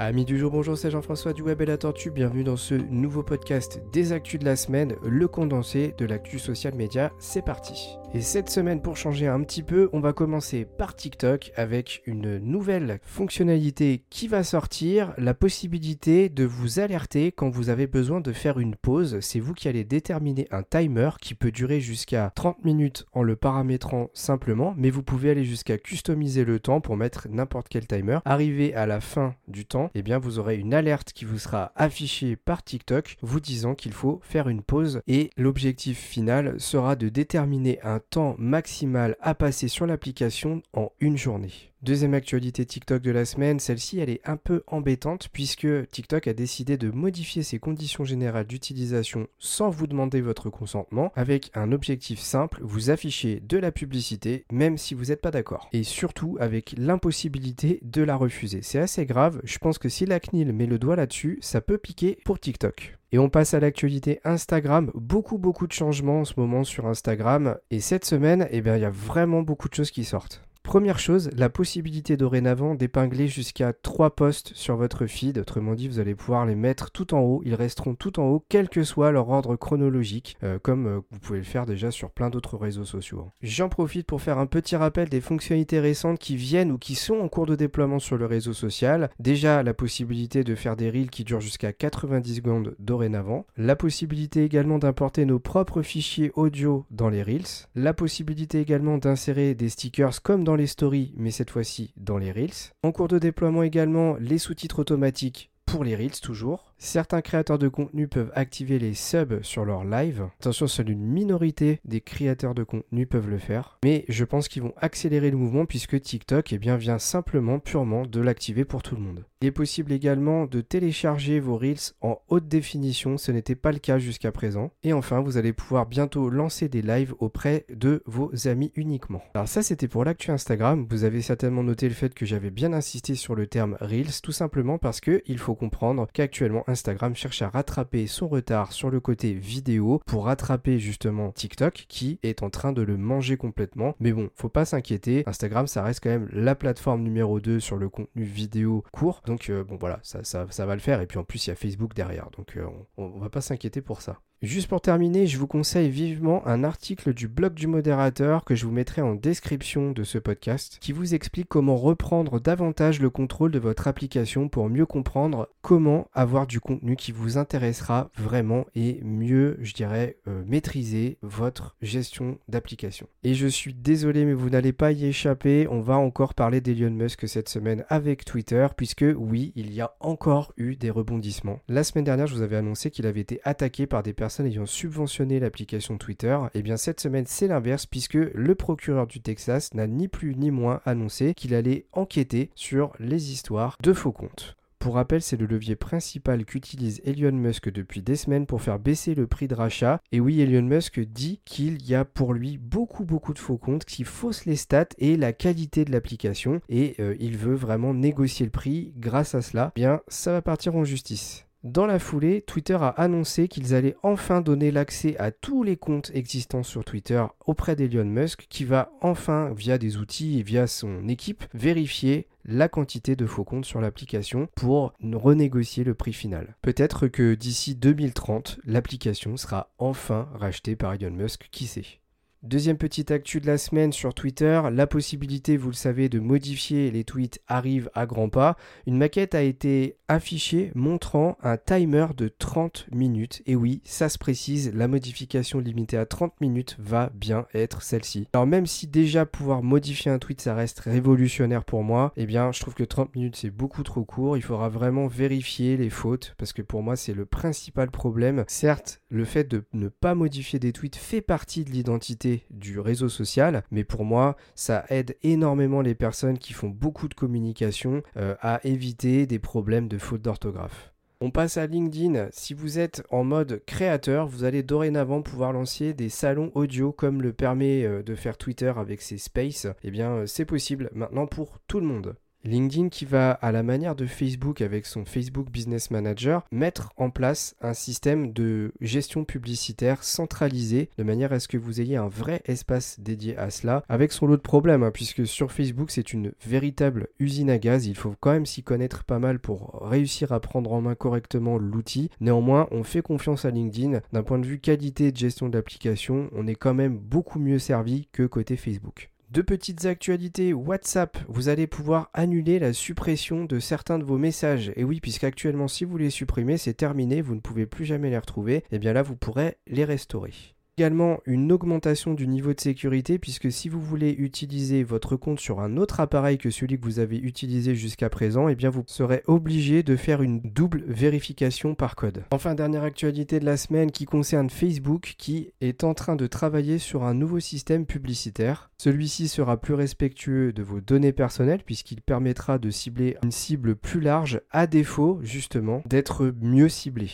Amis du jour, bonjour, c'est Jean-François du Web et la Tortue. Bienvenue dans ce nouveau podcast des actus de la semaine, le condensé de l'actu social média. C'est parti. Et cette semaine, pour changer un petit peu, on va commencer par TikTok avec une nouvelle fonctionnalité qui va sortir, la possibilité de vous alerter quand vous avez besoin de faire une pause. C'est vous qui allez déterminer un timer qui peut durer jusqu'à 30 minutes en le paramétrant simplement, mais vous pouvez aller jusqu'à customiser le temps pour mettre n'importe quel timer. Arrivé à la fin du temps, eh bien vous aurez une alerte qui vous sera affichée par TikTok vous disant qu'il faut faire une pause et l'objectif final sera de déterminer un temps maximal à passer sur l'application en une journée. Deuxième actualité TikTok de la semaine, celle-ci elle est un peu embêtante puisque TikTok a décidé de modifier ses conditions générales d'utilisation sans vous demander votre consentement avec un objectif simple, vous affichez de la publicité même si vous n'êtes pas d'accord. Et surtout avec l'impossibilité de la refuser. C'est assez grave, je pense que si la CNIL met le doigt là-dessus, ça peut piquer pour TikTok. Et on passe à l'actualité Instagram. Beaucoup, beaucoup de changements en ce moment sur Instagram. Et cette semaine, eh bien, il y a vraiment beaucoup de choses qui sortent. Première chose, la possibilité dorénavant d'épingler jusqu'à 3 posts sur votre feed. Autrement dit, vous allez pouvoir les mettre tout en haut. Ils resteront tout en haut, quel que soit leur ordre chronologique, euh, comme euh, vous pouvez le faire déjà sur plein d'autres réseaux sociaux. Hein. J'en profite pour faire un petit rappel des fonctionnalités récentes qui viennent ou qui sont en cours de déploiement sur le réseau social. Déjà, la possibilité de faire des reels qui durent jusqu'à 90 secondes dorénavant. La possibilité également d'importer nos propres fichiers audio dans les reels. La possibilité également d'insérer des stickers comme dans les stories, mais cette fois-ci dans les Reels. En cours de déploiement également, les sous-titres automatiques pour les Reels toujours. Certains créateurs de contenu peuvent activer les subs sur leur live. Attention, seule une minorité des créateurs de contenu peuvent le faire. Mais je pense qu'ils vont accélérer le mouvement puisque TikTok eh bien, vient simplement, purement de l'activer pour tout le monde. Il est possible également de télécharger vos Reels en haute définition, ce n'était pas le cas jusqu'à présent. Et enfin, vous allez pouvoir bientôt lancer des lives auprès de vos amis uniquement. Alors ça, c'était pour l'actu Instagram. Vous avez certainement noté le fait que j'avais bien insisté sur le terme Reels, tout simplement parce qu'il faut comprendre qu'actuellement Instagram cherche à rattraper son retard sur le côté vidéo pour rattraper justement TikTok qui est en train de le manger complètement. Mais bon, faut pas s'inquiéter, Instagram ça reste quand même la plateforme numéro 2 sur le contenu vidéo court. Donc euh, bon voilà, ça, ça, va le faire. Et puis en plus il y a Facebook derrière. Donc euh, on, on va pas s'inquiéter pour ça. Juste pour terminer, je vous conseille vivement un article du blog du modérateur que je vous mettrai en description de ce podcast qui vous explique comment reprendre davantage le contrôle de votre application pour mieux comprendre comment avoir du contenu qui vous intéressera vraiment et mieux, je dirais, euh, maîtriser votre gestion d'application. Et je suis désolé, mais vous n'allez pas y échapper. On va encore parler d'Elon Musk cette semaine avec Twitter, puisque oui, il y a encore eu des rebondissements. La semaine dernière, je vous avais annoncé qu'il avait été attaqué par des personnes ayant subventionné l'application Twitter, et eh bien cette semaine c'est l'inverse puisque le procureur du Texas n'a ni plus ni moins annoncé qu'il allait enquêter sur les histoires de faux comptes. Pour rappel, c'est le levier principal qu'utilise Elon Musk depuis des semaines pour faire baisser le prix de rachat. Et oui, Elon Musk dit qu'il y a pour lui beaucoup beaucoup de faux comptes qui faussent les stats et la qualité de l'application. Et euh, il veut vraiment négocier le prix grâce à cela. Eh bien, ça va partir en justice. Dans la foulée, Twitter a annoncé qu'ils allaient enfin donner l'accès à tous les comptes existants sur Twitter auprès d'Elon Musk, qui va enfin, via des outils et via son équipe, vérifier la quantité de faux comptes sur l'application pour renégocier le prix final. Peut-être que d'ici 2030, l'application sera enfin rachetée par Elon Musk, qui sait? Deuxième petite actu de la semaine sur Twitter, la possibilité, vous le savez, de modifier les tweets arrive à grands pas. Une maquette a été affichée montrant un timer de 30 minutes. Et oui, ça se précise, la modification limitée à 30 minutes va bien être celle-ci. Alors même si déjà pouvoir modifier un tweet, ça reste révolutionnaire pour moi, eh bien je trouve que 30 minutes c'est beaucoup trop court. Il faudra vraiment vérifier les fautes parce que pour moi c'est le principal problème. Certes, le fait de ne pas modifier des tweets fait partie de l'identité du réseau social, mais pour moi, ça aide énormément les personnes qui font beaucoup de communication euh, à éviter des problèmes de faute d'orthographe. On passe à LinkedIn. Si vous êtes en mode créateur, vous allez dorénavant pouvoir lancer des salons audio comme le permet euh, de faire Twitter avec ses spaces. Eh bien, euh, c'est possible maintenant pour tout le monde. LinkedIn qui va, à la manière de Facebook avec son Facebook Business Manager, mettre en place un système de gestion publicitaire centralisé de manière à ce que vous ayez un vrai espace dédié à cela, avec son lot de problèmes, hein, puisque sur Facebook c'est une véritable usine à gaz, il faut quand même s'y connaître pas mal pour réussir à prendre en main correctement l'outil. Néanmoins, on fait confiance à LinkedIn. D'un point de vue qualité de gestion d'application, on est quand même beaucoup mieux servi que côté Facebook. Deux petites actualités WhatsApp, vous allez pouvoir annuler la suppression de certains de vos messages. Et oui, puisqu'actuellement si vous les supprimez, c'est terminé, vous ne pouvez plus jamais les retrouver. Et eh bien là, vous pourrez les restaurer également une augmentation du niveau de sécurité puisque si vous voulez utiliser votre compte sur un autre appareil que celui que vous avez utilisé jusqu'à présent, et eh bien vous serez obligé de faire une double vérification par code. Enfin, dernière actualité de la semaine qui concerne Facebook qui est en train de travailler sur un nouveau système publicitaire. Celui-ci sera plus respectueux de vos données personnelles puisqu'il permettra de cibler une cible plus large à défaut justement d'être mieux ciblé.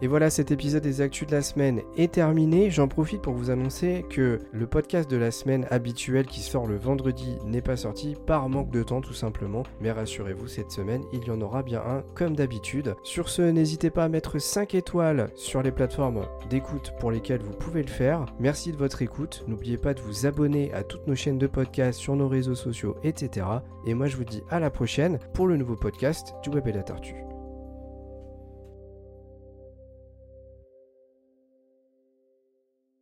Et voilà, cet épisode des actus de la semaine est terminé. J'en profite pour vous annoncer que le podcast de la semaine habituel qui sort le vendredi n'est pas sorti par manque de temps tout simplement. Mais rassurez-vous, cette semaine, il y en aura bien un comme d'habitude. Sur ce, n'hésitez pas à mettre 5 étoiles sur les plateformes d'écoute pour lesquelles vous pouvez le faire. Merci de votre écoute. N'oubliez pas de vous abonner à toutes nos chaînes de podcast sur nos réseaux sociaux, etc. Et moi, je vous dis à la prochaine pour le nouveau podcast du Web et la Tartue.